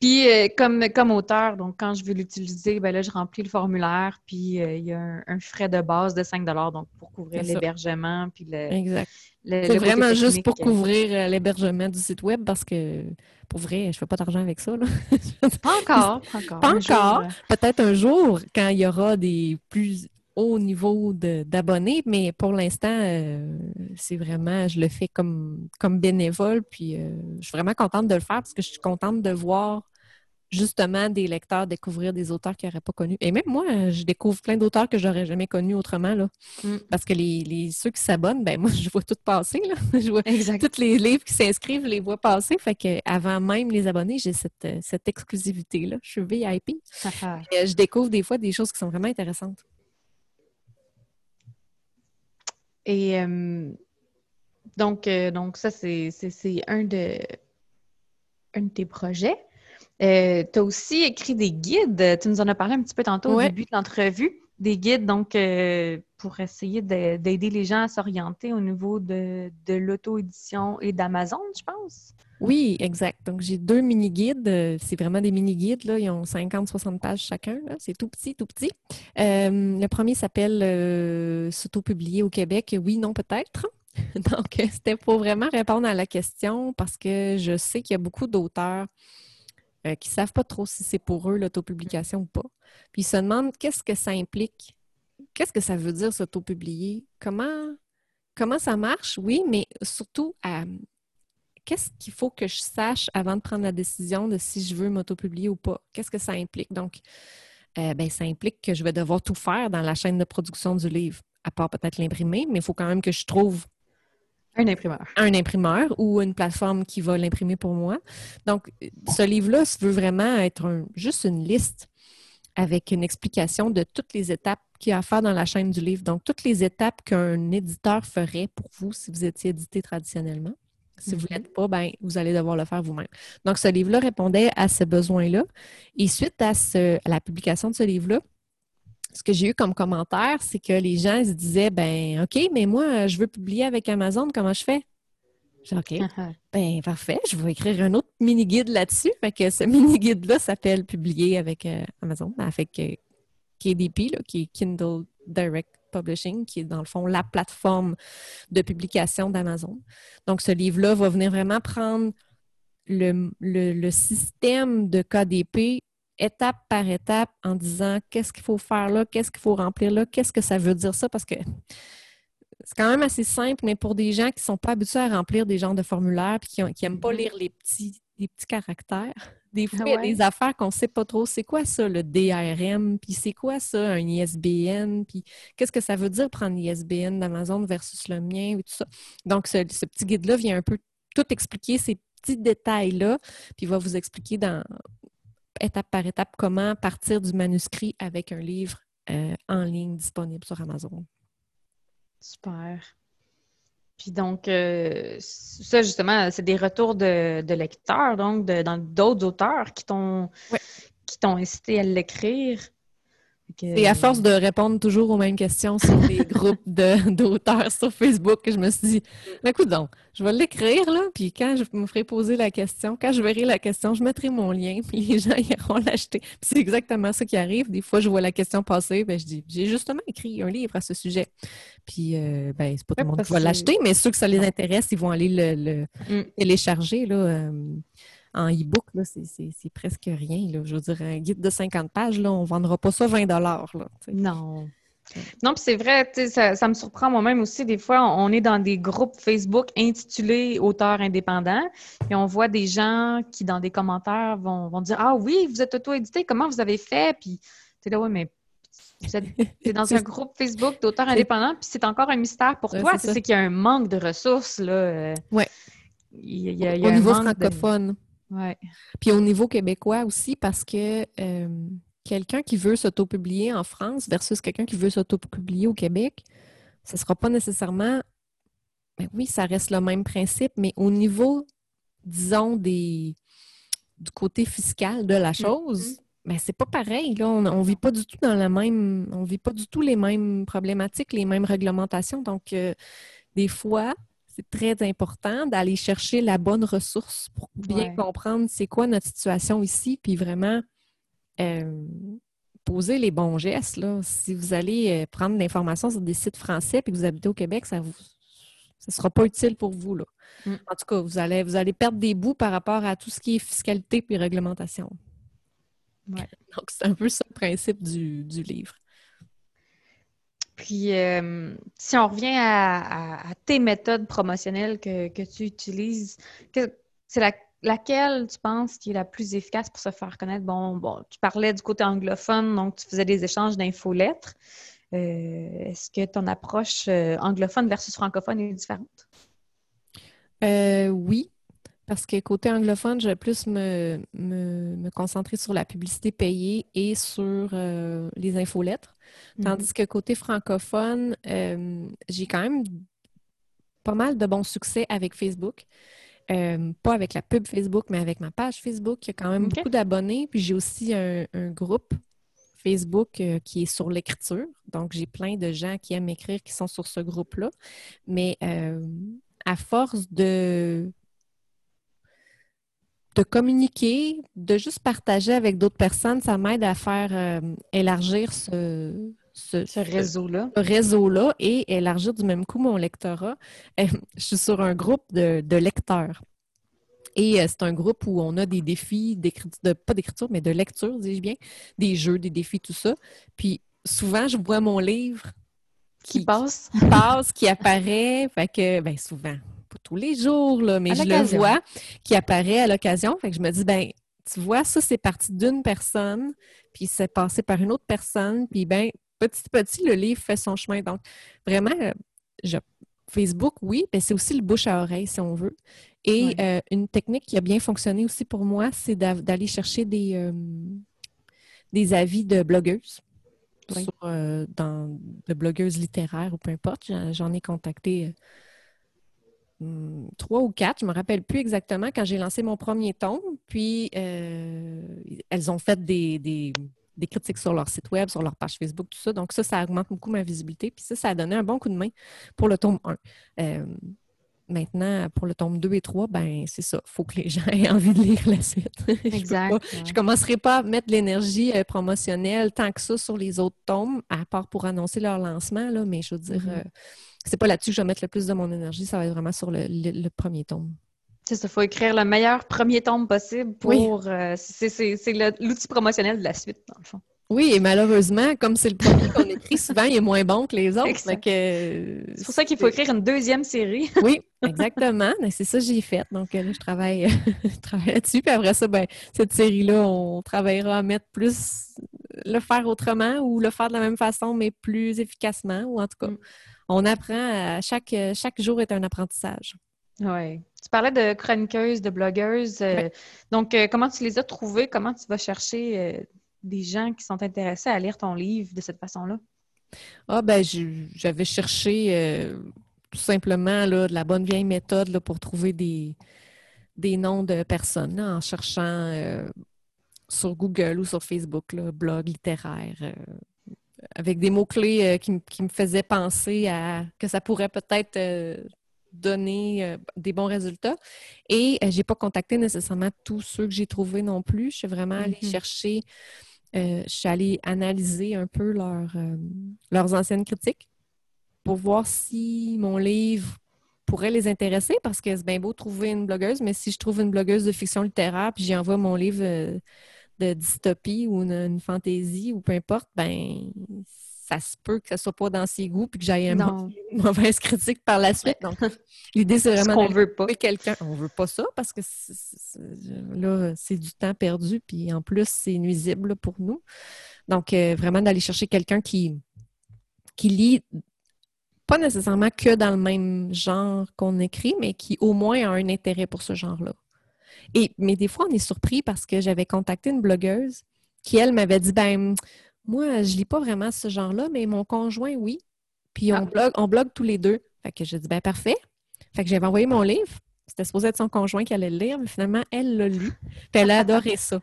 Puis, euh, comme, comme auteur, donc quand je veux l'utiliser, ben là, je remplis le formulaire, puis il y a un, frais de base de 5 donc pour couvrir l'hébergement, puis le... Exact. c'est vraiment juste pour couvrir l'hébergement du site web parce que, pour vrai, je ne fais pas d'argent avec ça. pas encore, pas encore. Pas encore. Peut-être un jour, quand il y aura des plus haut niveau d'abonnés, mais pour l'instant, euh, c'est vraiment, je le fais comme, comme bénévole, puis euh, je suis vraiment contente de le faire parce que je suis contente de voir justement des lecteurs découvrir des auteurs qu'ils n'auraient pas connus. Et même moi, je découvre plein d'auteurs que j'aurais jamais connus autrement, là. Mm. Parce que les, ceux qui s'abonnent, ben moi, je vois tout passer, là. Je vois tous les livres qui s'inscrivent, je les vois passer. Fait que avant même les abonnés, j'ai cette, cette exclusivité-là. Je suis VIP. je découvre des fois des choses qui sont vraiment intéressantes. Et euh, donc, euh, donc, ça, c'est un de, un de tes projets. Euh, tu as aussi écrit des guides. Tu nous en as parlé un petit peu tantôt au début de l'entrevue. Des guides, donc, pour essayer d'aider les gens à s'orienter au niveau de, de l'auto-édition et d'Amazon, je pense. Oui, exact. Donc, j'ai deux mini-guides. C'est vraiment des mini-guides. Là. Ils ont 50-60 pages chacun. C'est tout petit, tout petit. Euh, le premier s'appelle euh, S'auto-publier au Québec. Oui, non, peut-être. Donc, c'était pour vraiment répondre à la question parce que je sais qu'il y a beaucoup d'auteurs euh, qui ne savent pas trop si c'est pour eux l'autopublication ou pas. Puis ils se demandent qu'est-ce que ça implique, qu'est-ce que ça veut dire s'auto-publier, comment, comment ça marche, oui, mais surtout à qu'est-ce qu'il faut que je sache avant de prendre la décision de si je veux m'auto-publier ou pas? Qu'est-ce que ça implique? Donc, euh, ben, ça implique que je vais devoir tout faire dans la chaîne de production du livre, à part peut-être l'imprimer, mais il faut quand même que je trouve un imprimeur. Un imprimeur ou une plateforme qui va l'imprimer pour moi. Donc, ce livre-là veut vraiment être juste une liste avec une explication de toutes les étapes qu'il y a à faire dans la chaîne du livre. Donc, toutes les étapes qu'un éditeur ferait pour vous si vous étiez édité traditionnellement. Si vous ne l'êtes pas, ben, vous allez devoir le faire vous-même. Donc, ce livre-là répondait à ce besoin-là. Et suite à, la publication de ce livre-là, ce que j'ai eu comme commentaire, c'est que les gens se disaient ben OK, mais moi, je veux publier avec Amazon, comment je fais? J'ai OK. ben parfait, je vais écrire un autre mini-guide là-dessus. Fait que ce mini-guide-là s'appelle Publier avec euh, Amazon, avec euh, KDP, qui est Kindle Direct Publishing, qui est dans le fond la plateforme de publication d'Amazon. Donc, ce livre-là va venir vraiment prendre le, système de KDP étape par étape en disant qu'est-ce qu'il faut faire là, qu'est-ce qu'il faut remplir là, qu'est-ce que ça veut dire ça, parce que c'est quand même assez simple, mais pour des gens qui ne sont pas habitués à remplir des genres de formulaires et qui n'aiment pas lire les petits, les petits caractères, des fois, il y a des affaires qu'on ne sait pas trop. C'est quoi ça, le DRM? Puis c'est quoi ça, un ISBN? Puis qu'est-ce que ça veut dire prendre l'ISBN d'Amazon versus le mien ou tout ça? Donc, ce, petit guide-là vient un peu tout expliquer ces petits détails-là, puis il va vous expliquer dans étape par étape comment partir du manuscrit avec un livre euh, en ligne disponible sur Amazon. Super. Puis donc, euh, ça, justement, c'est des retours de, lecteurs, donc d'autres auteurs qui t'ont qui t'ont incité à l'écrire. Et à force de répondre toujours aux mêmes questions sur les groupes d'auteurs sur Facebook, je me suis dit, écoute donc, je vais l'écrire, là, puis quand je me ferai poser la question, quand je verrai la question, je mettrai mon lien, puis les gens iront l'acheter. c'est exactement ça qui arrive. Des fois, je vois la question passer, ben, je dis, j'ai justement écrit un livre à ce sujet. Puis, euh, ben, c'est pas tout le monde qui va l'acheter, mais ceux que ça les intéresse, ils vont aller le, mm. télécharger, là. Euh, en e-book, c'est presque rien. Je veux dire, un guide de 50 pages, là, on ne vendra pas ça 20 Non. Non, puis c'est vrai, ça, ça me surprend moi-même aussi. Des fois, on est dans des groupes Facebook intitulés auteurs indépendants et on voit des gens qui, dans des commentaires, vont, vont dire Ah oui, vous êtes auto-édité, comment vous avez fait? Puis tu es là, oui, mais Tu es dans un groupe Facebook d'auteurs indépendants, puis c'est encore un mystère pour toi. C'est qu'il y a un manque de ressources. Là. Oui. au niveau francophone. Ouais. Puis au niveau québécois aussi, parce que euh, quelqu'un qui veut s'auto-publier en France versus quelqu'un qui veut s'auto-publier au Québec, ce ne sera pas nécessairement. Ben oui, ça reste le même principe, mais au niveau, disons, des, du côté fiscal de la chose, mm-hmm. ben, c'est pas pareil. Là. On ne vit pas du tout dans la même. On vit pas du tout les mêmes problématiques, les mêmes réglementations. Donc, euh, des fois, c'est très important d'aller chercher la bonne ressource pour bien comprendre c'est quoi notre situation ici, puis vraiment euh, poser les bons gestes. Là. Si vous allez euh, prendre l'information sur des sites français et que vous habitez au Québec, ça ne sera pas utile pour vous. Là. Mm. En tout cas, vous allez, vous allez perdre des bouts par rapport à tout ce qui est fiscalité et réglementation. Donc, c'est un peu ça le principe du, livre. Puis, euh, si on revient à, tes méthodes promotionnelles que, que tu utilises, c'est la laquelle tu penses qui est la plus efficace pour se faire connaître? Bon, bon, tu parlais du côté anglophone, donc tu faisais des échanges d'infolettres. Euh, Est-ce que ton approche euh, anglophone versus francophone est différente? Euh, oui, parce que côté anglophone, je vais plus me, me, concentrer sur la publicité payée et sur euh, les infolettres. Mm-hmm. Tandis que côté francophone, j'ai quand même pas mal de bons succès avec Facebook. Euh, pas avec la pub Facebook, mais avec ma page Facebook. Il y a quand même beaucoup d'abonnés. Puis j'ai aussi un, groupe Facebook euh, qui est sur l'écriture. Donc, j'ai plein de gens qui aiment écrire qui sont sur ce groupe-là. Mais euh, à force de, de communiquer, de juste partager avec d'autres personnes, ça m'aide à faire élargir ce, ce, réseau-là. réseau-là et élargir du même coup mon lectorat. Euh, je suis sur un groupe de, lecteurs. Et euh, c'est un groupe où on a des défis, de, pas d'écriture, mais de lecture, dis-je bien, des jeux, des défis, tout ça. Puis souvent, je vois mon livre qui, passe. Qui passe, qui apparaît. Fait que, ben souvent, pas tous les jours, là, mais je le vois, qui apparaît à l'occasion. Fait que je me dis, ben tu vois, ça, c'est parti d'une personne, puis c'est passé par une autre personne, puis ben petit à petit, le livre fait son chemin. Donc, vraiment, euh, Facebook, oui, mais c'est aussi le bouche à oreille, si on veut. Et euh, une technique qui a bien fonctionné aussi pour moi, c'est d'aller chercher des, euh, des avis de blogueuses. dans, de blogueuses littéraires ou peu importe. J'en ai contacté trois ou quatre, je ne me rappelle plus exactement, quand j'ai lancé mon premier tome. Puis, elles ont fait des, des critiques sur leur site web, sur leur page Facebook, tout ça. Donc ça, ça augmente beaucoup ma visibilité. Puis ça, ça a donné un bon coup de main pour le tome 1. Euh, maintenant, pour le tome 2 et 3, ben c'est ça. Il faut que les gens aient envie de lire la suite. Exact. je ne commencerai pas à mettre l'énergie euh, promotionnelle tant que ça sur les autres tomes, à part pour annoncer leur lancement, là, mais je veux dire, mm-hmm. euh, c'est pas là-dessus que je vais mettre le plus de mon énergie, ça va être vraiment sur le premier tome. C'est ça, il faut écrire le meilleur premier tome possible pour. Euh, c'est l'outil promotionnel de la suite, dans le fond. Oui, et malheureusement, comme c'est le premier qu'on écrit, souvent, il est moins bon que les autres. C'est pour ça qu'il faut écrire une deuxième série. oui, exactement. C'est ça que j'ai fait. Donc, là, je travaille, travaille là-dessus. Puis après ça, ben, cette série-là, on travaillera à mettre plus, le faire autrement ou le faire de la même façon, mais plus efficacement. Ou en tout cas, mm. On apprend à chaque, chaque jour est un apprentissage. Oui. Tu parlais de chroniqueuses, de blogueuses. Euh, donc, euh, comment tu les as trouvées? Comment tu vas chercher euh, des gens qui sont intéressés à lire ton livre de cette façon-là? Ah, ben, j'avais cherché tout simplement là, de la bonne vieille méthode là, pour trouver des, des noms de personnes en cherchant sur Google ou sur Facebook, là, blog littéraire avec des mots-clés qui, qui, me faisaient penser à que ça pourrait peut-être donner euh, des bons résultats. Et euh, je n'ai pas contacté nécessairement tous ceux que j'ai trouvés non plus. Je suis vraiment allée mm-hmm. chercher, euh, je suis allée analyser un peu leurs anciennes critiques pour voir si mon livre pourrait les intéresser parce que c'est bien beau trouver une blogueuse, mais si je trouve une blogueuse de fiction littéraire puis j'y envoie mon livre de dystopie ou une, fantaisie ou peu importe, ben ça se peut que ça soit pas dans ses goûts puis que j'aille une mauvaise critique par la suite. Donc, l'idée, c'est vraiment qu'on veut pas. quelqu'un. On veut pas ça parce que là, c'est du temps perdu puis en plus, c'est nuisible pour nous. Donc, euh, vraiment d'aller chercher quelqu'un qui, qui lit pas nécessairement que dans le même genre qu'on écrit, mais qui au moins a un intérêt pour ce genre-là. Et, mais des fois, on est surpris parce que j'avais contacté une blogueuse qui, elle, m'avait dit ben moi, je lis pas vraiment ce genre-là, mais mon conjoint, oui. Puis on, ah. blogue, on blogue tous les deux. Fait que j'ai dit ben parfait. Fait que j'avais envoyé mon livre. C'était supposé être son conjoint qui allait le lire, mais finalement, elle l'a lu. Puis elle a adoré ça.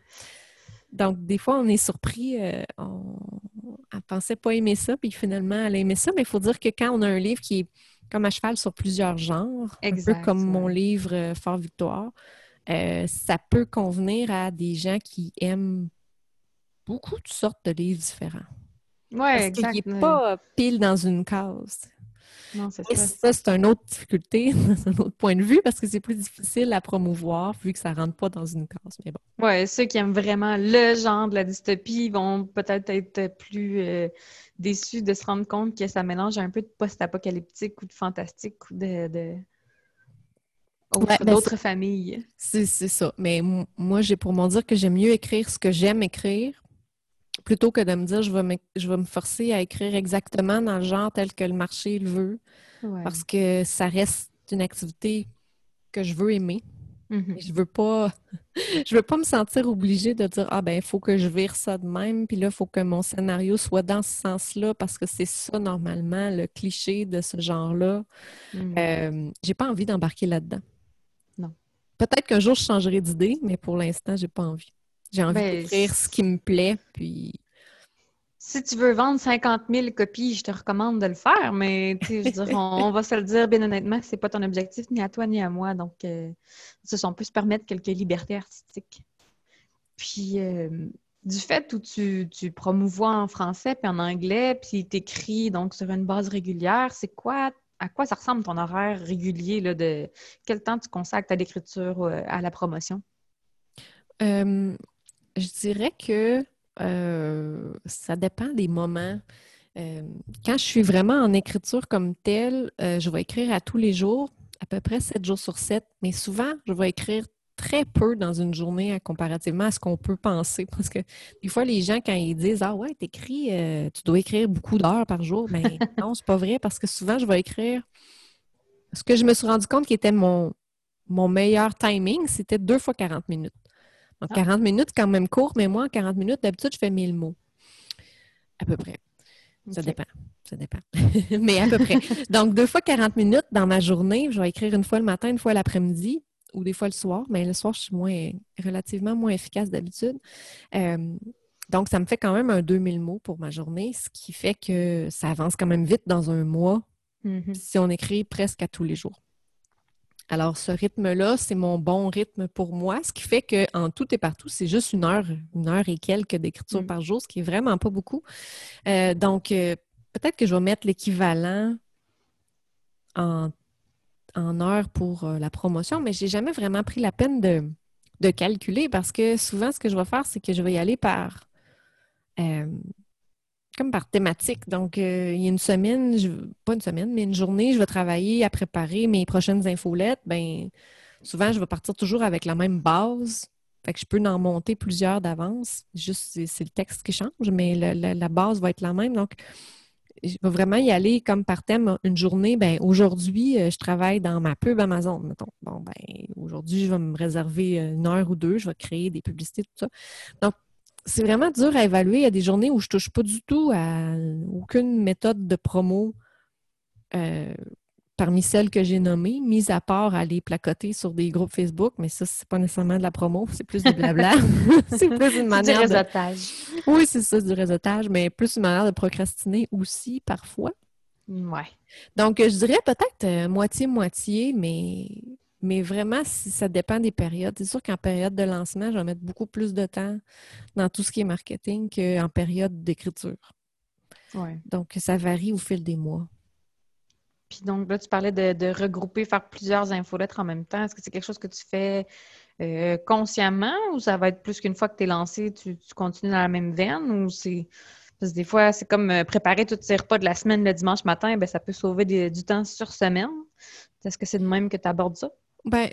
Donc, des fois, on est surpris. Euh, on... Elle pensait pas aimer ça, puis finalement, elle a aimé ça. Mais il faut dire que quand on a un livre qui est comme à cheval sur plusieurs genres, un peu comme mon livre euh, Fort Victoire, euh, ça peut convenir à des gens qui aiment beaucoup de sortes de livres différents. Oui, exactement. Qu'il n'est pas pile dans une case. Non, c'est ça. ça c'est une autre difficulté, un autre point de vue, parce que c'est plus difficile à promouvoir vu que ça ne rentre pas dans une case. Mais bon. Oui, ceux qui aiment vraiment le genre de la dystopie vont peut-être être plus euh, déçus de se rendre compte que ça mélange un peu de post-apocalyptique ou de fantastique ou de ben, d'autres familles. C'est ça. Mais moi, j'ai pour m'en dire que j'aime mieux écrire ce que j'aime écrire plutôt que de me dire je vais me, je vais me forcer à écrire exactement dans le genre tel que le marché le veut. Parce que ça reste une activité que je veux aimer. Mm-hmm. Je veux pas je veux pas me sentir obligée de dire Ah ben il faut que je vire ça de même, puis là, il faut que mon scénario soit dans ce sens-là, parce que c'est ça normalement, le cliché de ce genre-là. Mm. Euh, j'ai pas envie d'embarquer là-dedans. Peut-être qu'un jour, je changerai d'idée, mais pour l'instant, j'ai pas envie. J'ai envie ben, d'écrire ce qui me plaît, puis... Si tu veux vendre 50 000 copies, je te recommande de le faire, mais on, va se le dire bien honnêtement, c'est pas ton objectif, ni à toi, ni à moi. Donc, euh, on peut se permettre quelques libertés artistiques. Puis, euh, du fait où tu, tu promouvois en français puis en anglais, puis tu écris donc sur une base régulière, c'est quoi à quoi ça ressemble ton horaire régulier là, de quel temps tu consacres à l'écriture euh, à la promotion? je dirais que euh, ça dépend des moments. quand je suis vraiment en écriture comme telle, euh, je vais écrire à tous les jours, à peu près 7 jours sur 7, mais souvent, je vais écrire très peu dans une journée hein, comparativement à ce qu'on peut penser. Parce que des fois, les gens, quand ils disent Ah ouais, t'écris, euh, tu dois écrire beaucoup d'heures par jour, mais ben, non, c'est pas vrai parce que souvent, je vais écrire. Ce que je me suis rendu compte qui était mon, mon meilleur timing, c'était deux fois 40 minutes. Donc, 40 ah. minutes, quand même court, mais moi, en 40 minutes, d'habitude, je fais 1000 mots. À peu près. Ça dépend. Ça dépend. mais à peu près. Donc, deux fois 40 minutes dans ma journée, je vais écrire une fois le matin, une fois l'après-midi ou des fois le soir, mais le soir, je suis moins, relativement moins efficace d'habitude. Euh, donc, ça me fait quand même un 2000 mots pour ma journée, ce qui fait que ça avance quand même vite dans un mois mm-hmm. si on écrit presque à tous les jours. Alors, ce rythme-là, c'est mon bon rythme pour moi, ce qui fait qu'en tout et partout, c'est juste une heure, une heure et quelques d'écriture mm. par jour, ce qui est vraiment pas beaucoup. Euh, donc, euh, peut-être que je vais mettre l'équivalent en en heures pour euh, la promotion, mais j'ai jamais vraiment pris la peine de, calculer parce que souvent, ce que je vais faire, c'est que je vais y aller par euh, comme par thématique. Donc, euh, il y a une semaine, pas une semaine, mais une journée, je vais travailler à préparer mes prochaines infolettes. Ben, souvent, je vais partir toujours avec la même base. Fait que je peux en monter plusieurs d'avance. Juste, c'est le texte qui change, mais la base va être la même. Donc, je vais vraiment y aller comme par thème une journée. Ben aujourd'hui, euh, je travaille dans ma pub Amazon, mettons. Bon, ben aujourd'hui, je vais me réserver euh, une heure ou deux, je vais créer des publicités, tout ça. Donc, c'est vraiment dur à évaluer. Il y a des journées où je touche pas du tout à aucune méthode de promo euh, parmi celles que j'ai nommées, mis à part aller placoter sur des groupes Facebook, mais ça, c'est pas nécessairement de la promo, c'est plus du blabla. c'est plus une manière. Du réseautage. Oui, c'est ça, du réseautage, mais plus une manière de procrastiner aussi parfois. Ouais. Donc, je dirais peut-être moitié-moitié, mais... mais vraiment, ça dépend des périodes. C'est sûr qu'en période de lancement, je vais mettre beaucoup plus de temps dans tout ce qui est marketing qu'en période d'écriture. Ouais. Donc, ça varie au fil des mois. Puis donc là, tu parlais de, regrouper, faire plusieurs infolettres en même temps. Est-ce que c'est quelque chose que tu fais euh, consciemment ou ça va être plus qu'une fois que tu es lancé, tu, continues dans la même veine ou c'est. Parce que des fois, c'est comme euh, préparer tous ces repas de la semaine le dimanche matin, ben, ça peut sauver du temps sur semaine. Est-ce que c'est de même que tu abordes ça? Ben,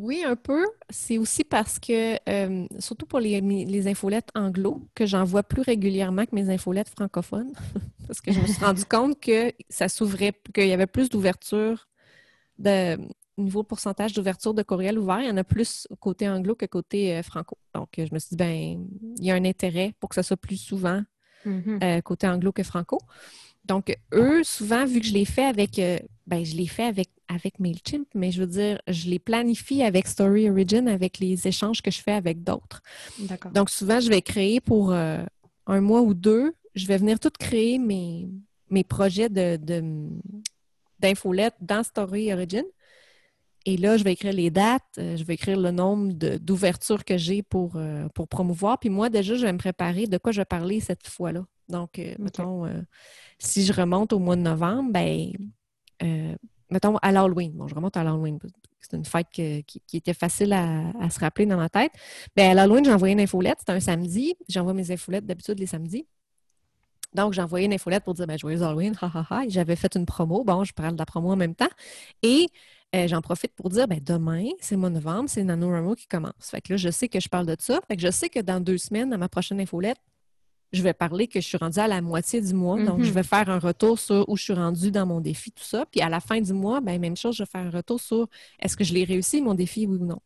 oui, un peu. C'est aussi parce que, euh, surtout pour les, les infolettes anglo, que j'en vois plus régulièrement que mes infolettes francophones, parce que je me suis rendu compte que ça s'ouvrait, qu'il y avait plus d'ouverture de niveau pourcentage d'ouverture de courriel ouvert, il y en a plus côté anglo que côté franco. Donc, je me suis dit, ben, il y a un intérêt pour que ça soit plus souvent Mm-hmm. Euh, côté anglo que franco. Donc, eux, souvent, vu que je l'ai fait avec, euh, ben, je l'ai fait avec, avec MailChimp, mais je veux dire, je les planifie avec Story Origin, avec les échanges que je fais avec d'autres. Donc, souvent, je vais créer pour euh, un mois ou deux, je vais venir tout créer mes, mes projets de, d'infolettes dans Story Origin. Et là, je vais écrire les dates, je vais écrire le nombre d'ouvertures que j'ai pour, pour promouvoir. Puis moi, déjà, je vais me préparer de quoi je vais parler cette fois-là. Donc, mettons, si je remonte au mois de novembre, ben, mettons à l'Halloween. Bon, je remonte à l'Halloween. C'est une fête qui, était facile à, se rappeler dans ma tête. Bien, à l'Halloween, j'ai envoyé une infolette. C'était un samedi. J'envoie mes infolettes d'habitude les samedis. Donc, j'ai envoyé une infolette pour dire ben, Joyeux Halloween, ha, ha, ha. J'avais fait une promo. Bon, je parle de la promo en même temps. Et euh, j'en profite pour dire, ben, demain, c'est le mois de novembre, c'est NaNoWriMo qui commence. Fait que là, je sais que je parle de ça. Fait que je sais que dans deux semaines, à ma prochaine infolette, je vais parler que je suis rendue à la moitié du mois. Donc, je mm-hmm. vais faire un retour sur où je suis rendue dans mon défi, tout ça. Puis à la fin du mois, ben, même chose, je vais faire un retour sur est-ce que je l'ai réussi, mon défi, oui ou non.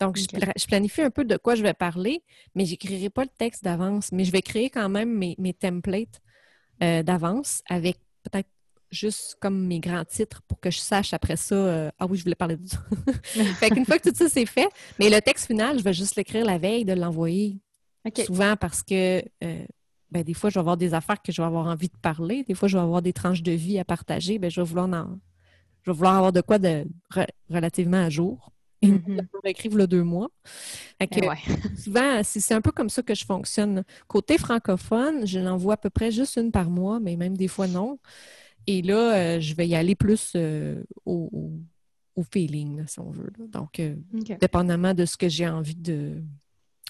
Donc, je, planifie un peu de quoi je vais parler, mais je n'écrirai pas le texte d'avance. Mais je vais créer quand même mes, templates euh, d'avance avec peut-être juste comme mes grands titres pour que je sache après ça, euh, ah oui, je voulais parler de ça. fait qu'une fois que tout ça c'est fait, mais le texte final, je vais juste l'écrire la veille de l'envoyer. Souvent parce que euh, ben, des fois, je vais avoir des affaires que je vais avoir envie de parler. Des fois, je vais avoir des tranches de vie à partager. Ben, je, vais vouloir je vais vouloir avoir de quoi de relativement à jour. Et mm écrire le deux mois. Eh souvent, c'est un peu comme ça que je fonctionne. Côté francophone, je l'envoie à peu près juste une par mois, mais même des fois non. Et là, euh, je vais y aller plus euh, au, feeling, si on veut. Donc, euh, dépendamment de ce que j'ai envie de,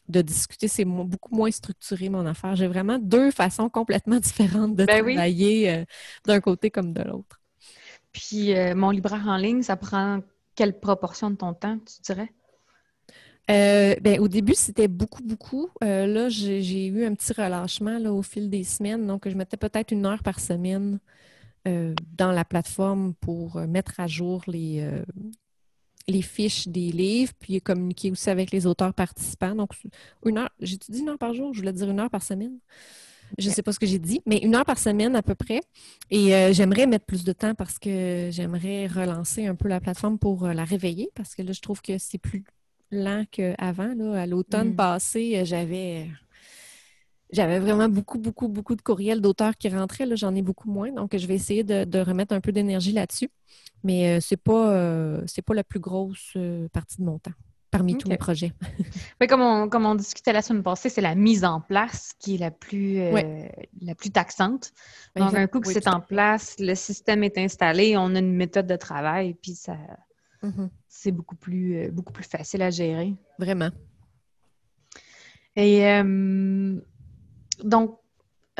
de discuter, c'est beaucoup moins structuré, mon affaire. J'ai vraiment deux façons complètement différentes de ben travailler d'un côté comme de l'autre. Puis, mon libraire en ligne, ça prend quelle proportion de ton temps, tu dirais? ben, au début, c'était beaucoup, beaucoup. là, j'ai eu un petit relâchement là, au fil des semaines. Donc, je mettais peut-être une heure par semaine euh, dans la plateforme pour euh, mettre à jour les, euh, les fiches des livres, puis communiquer aussi avec les auteurs participants. Donc, une heure, j'ai dit une heure par jour, je voulais dire une heure par semaine. Je ne sais pas ce que j'ai dit, mais une heure par semaine à peu près. Et j'aimerais mettre plus de temps parce que j'aimerais relancer un peu la plateforme pour la réveiller parce que là, je trouve que c'est plus lent qu'avant. À l'automne mm. passé, j'avais j'avais vraiment beaucoup, beaucoup, beaucoup de courriels d'auteurs qui rentraient. Là, j'en ai beaucoup moins. Donc, je vais essayer de, remettre un peu d'énergie là-dessus. Mais euh, ce n'est pas, euh, pas la plus grosse euh, partie de mon temps parmi tous mes projets. oui, comme on, comme on discutait la semaine passée, c'est la mise en place qui est la plus, la plus taxante. Donc, un coup que c'est en place, le système est installé, on a une méthode de travail, puis ça, mm-hmm. c'est beaucoup plus, beaucoup plus facile à gérer. Vraiment. Et donc,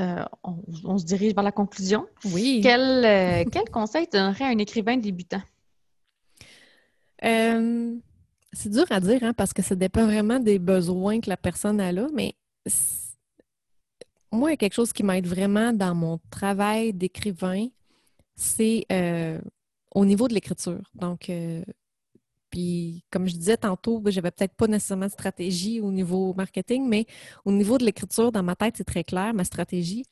euh, on, se dirige vers la conclusion. Oui. Quel, euh, quel conseil donnerais à un écrivain débutant? Euh, c'est dur à dire, hein, parce que ça dépend vraiment des besoins que la personne a là, mais moi, il y a quelque chose qui m'aide vraiment dans mon travail d'écrivain, c'est au niveau de l'écriture. Donc, puis, comme je disais tantôt, ben, j'avais peut-être pas nécessairement de stratégie au niveau marketing, mais au niveau de l'écriture, dans ma tête, c'est très clair, ma stratégie.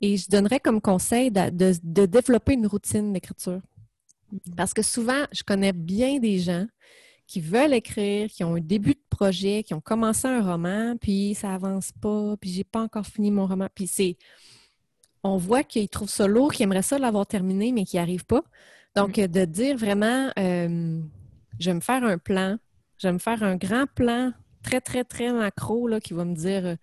Et je donnerais comme conseil de, développer une routine d'écriture. Parce que souvent, je connais bien des gens qui veulent écrire, qui ont un début de projet, qui ont commencé un roman, puis ça avance pas, puis j'ai pas encore fini mon roman. Puis c'est. On voit qu'ils trouvent ça lourd, qu'ils aimeraient ça l'avoir terminé, mais qu'ils n'y arrivent pas. Donc, mm-hmm. de dire vraiment. Euh, je vais me faire un plan. Je vais me faire un grand plan très, très, très macro là, qui va me dire euh,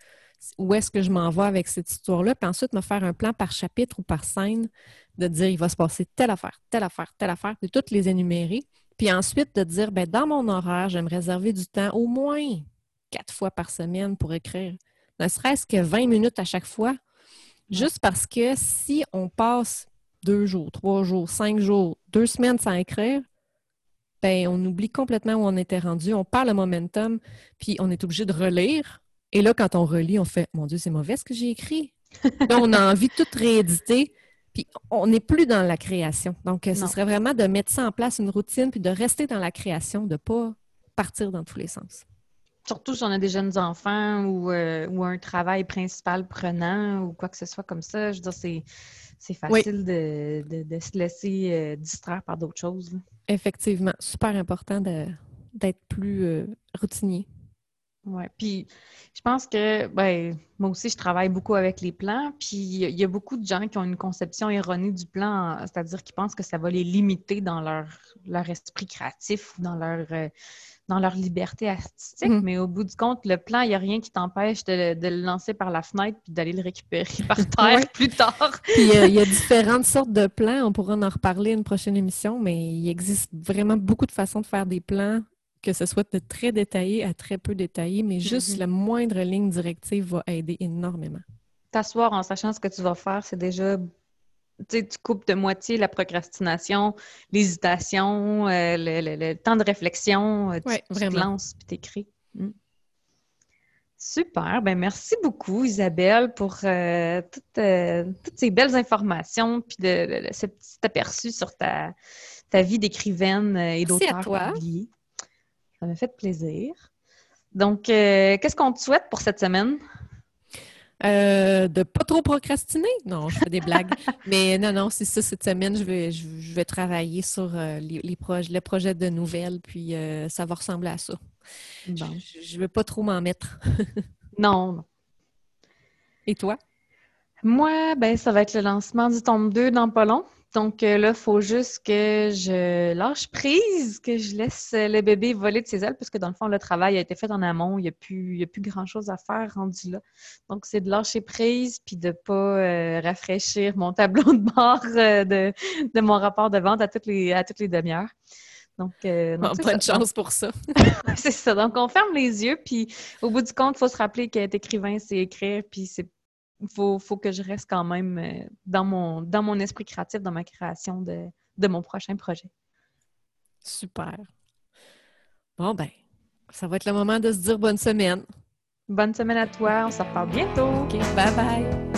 où est-ce que je m'en vais avec cette histoire-là. Puis ensuite, me faire un plan par chapitre ou par scène de dire il va se passer telle affaire, telle affaire, telle affaire, de toutes les énumérer. Puis ensuite, de dire ben, dans mon horaire, je vais me réserver du temps au moins quatre fois par semaine pour écrire. Ne serait-ce que 20 minutes à chaque fois Juste parce que si on passe deux jours, trois jours, cinq jours, deux semaines sans écrire, ben, on oublie complètement où on était rendu, on perd le momentum, puis on est obligé de relire. Et là, quand on relit, on fait Mon Dieu, c'est mauvais ce que j'ai écrit. là, on a envie de tout rééditer, puis on n'est plus dans la création. Donc, euh, ce serait vraiment de mettre ça en place, une routine, puis de rester dans la création, de ne pas partir dans tous les sens. Surtout si on a des jeunes enfants ou, euh, ou un travail principal prenant ou quoi que ce soit comme ça. Je veux dire, c'est facile de, se laisser euh, distraire par d'autres choses. Effectivement, super important d'être plus euh, routinier. Oui, puis je pense que, ben, moi aussi, je travaille beaucoup avec les plans, puis il y a beaucoup de gens qui ont une conception erronée du plan, c'est-à-dire qu'ils pensent que ça va les limiter dans leur, leur esprit créatif ou dans leur, euh, dans leur liberté artistique, mhm. mais au bout du compte, le plan, il n'y a rien qui t'empêche de, le lancer par la fenêtre puis d'aller le récupérer par terre plus tard. puis euh, il y a différentes sortes de plans. On pourra en reparler une prochaine émission, mais il existe vraiment beaucoup de façons de faire des plans, que ce soit de très détaillé à très peu détaillé, mais juste mhm. la moindre ligne directive va aider énormément. T'asseoir en sachant ce que tu vas faire, c'est déjà tu, coupes de moitié la procrastination, l'hésitation, euh, le, temps de réflexion. Euh, tu, te lances puis t'écris. Hmm. Super. Ben merci beaucoup, Isabelle, pour euh, toutes, ces belles informations puis de, ce petit aperçu sur ta, ta vie d'écrivaine et d'auteur publié. Ça m'a fait plaisir. Donc, qu'est-ce qu'on te souhaite pour cette semaine? Euh, de pas trop procrastiner. Non, je fais des blagues. Mais non, non, c'est ça. Cette semaine, je vais, je, vais travailler sur euh, les, les le projet de nouvelles, puis euh, ça va ressembler à ça. Je ne veux pas trop m'en mettre. non, non. Et toi? Moi, ben, ça va être le lancement du tome 2 dans pas long. Donc euh, là, il faut juste que je lâche prise, que je laisse le bébé voler de ses ailes, parce que dans le fond, le travail a été fait en amont. Il n'y a plus, plus grand-chose à faire rendu là. Donc, c'est de lâcher prise puis de ne pas euh, rafraîchir mon tableau de bord euh, de, mon rapport de vente à toutes les, à toutes les demi-heures. Donc, bonne chance pour ça. c'est ça. Donc, on ferme les yeux, puis au bout du compte, il faut se rappeler qu'être écrivain, c'est écrire, puis c'est il faut, que je reste quand même euh, dans mon, dans mon esprit créatif, dans ma création de, de mon prochain projet. Super. Bon, ben, ça va être le moment de se dire bonne semaine. Bonne semaine à toi. On se reparle bientôt. OK, bye bye.